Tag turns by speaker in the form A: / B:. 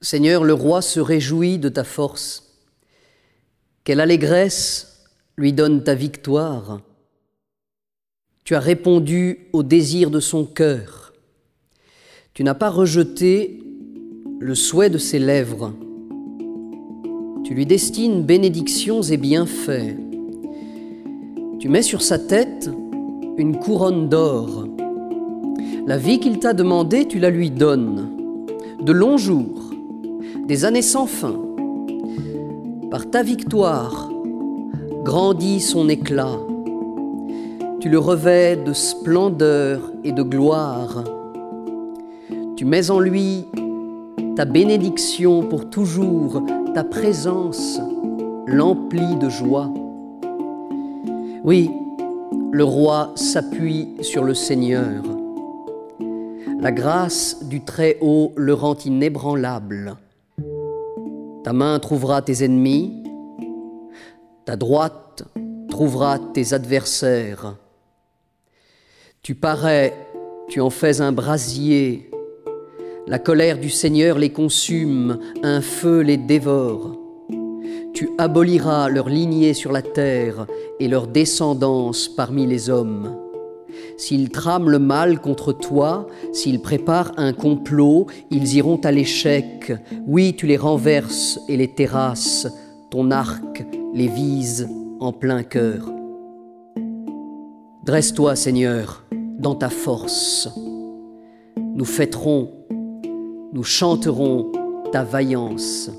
A: Seigneur, le roi se réjouit de ta force. Quelle allégresse lui donne ta victoire. Tu as répondu au désir de son cœur. Tu n'as pas rejeté le souhait de ses lèvres. Tu lui destines bénédictions et bienfaits. Tu mets sur sa tête une couronne d'or. La vie qu'il t'a demandée, tu la lui donnes. De longs jours, des années sans fin. Par ta victoire, grandit son éclat. Tu le revêts de splendeur et de gloire. Tu mets en lui ta bénédiction pour toujours, ta présence l'emplit de joie. Oui, le roi s'appuie sur le Seigneur. La grâce du Très-Haut le rend inébranlable. Ta main trouvera tes ennemis, ta droite trouvera tes adversaires. Tu parais, tu en fais un brasier, la colère du Seigneur les consume, un feu les dévore. Tu aboliras leur lignée sur la terre et leur descendance parmi les hommes. S'ils trament le mal contre toi, s'ils préparent un complot, ils iront à l'échec. Oui, tu les renverses et les terrasses, ton arc les vise en plein cœur. Dresse-toi, Seigneur, dans ta force. Nous fêterons, nous chanterons ta vaillance.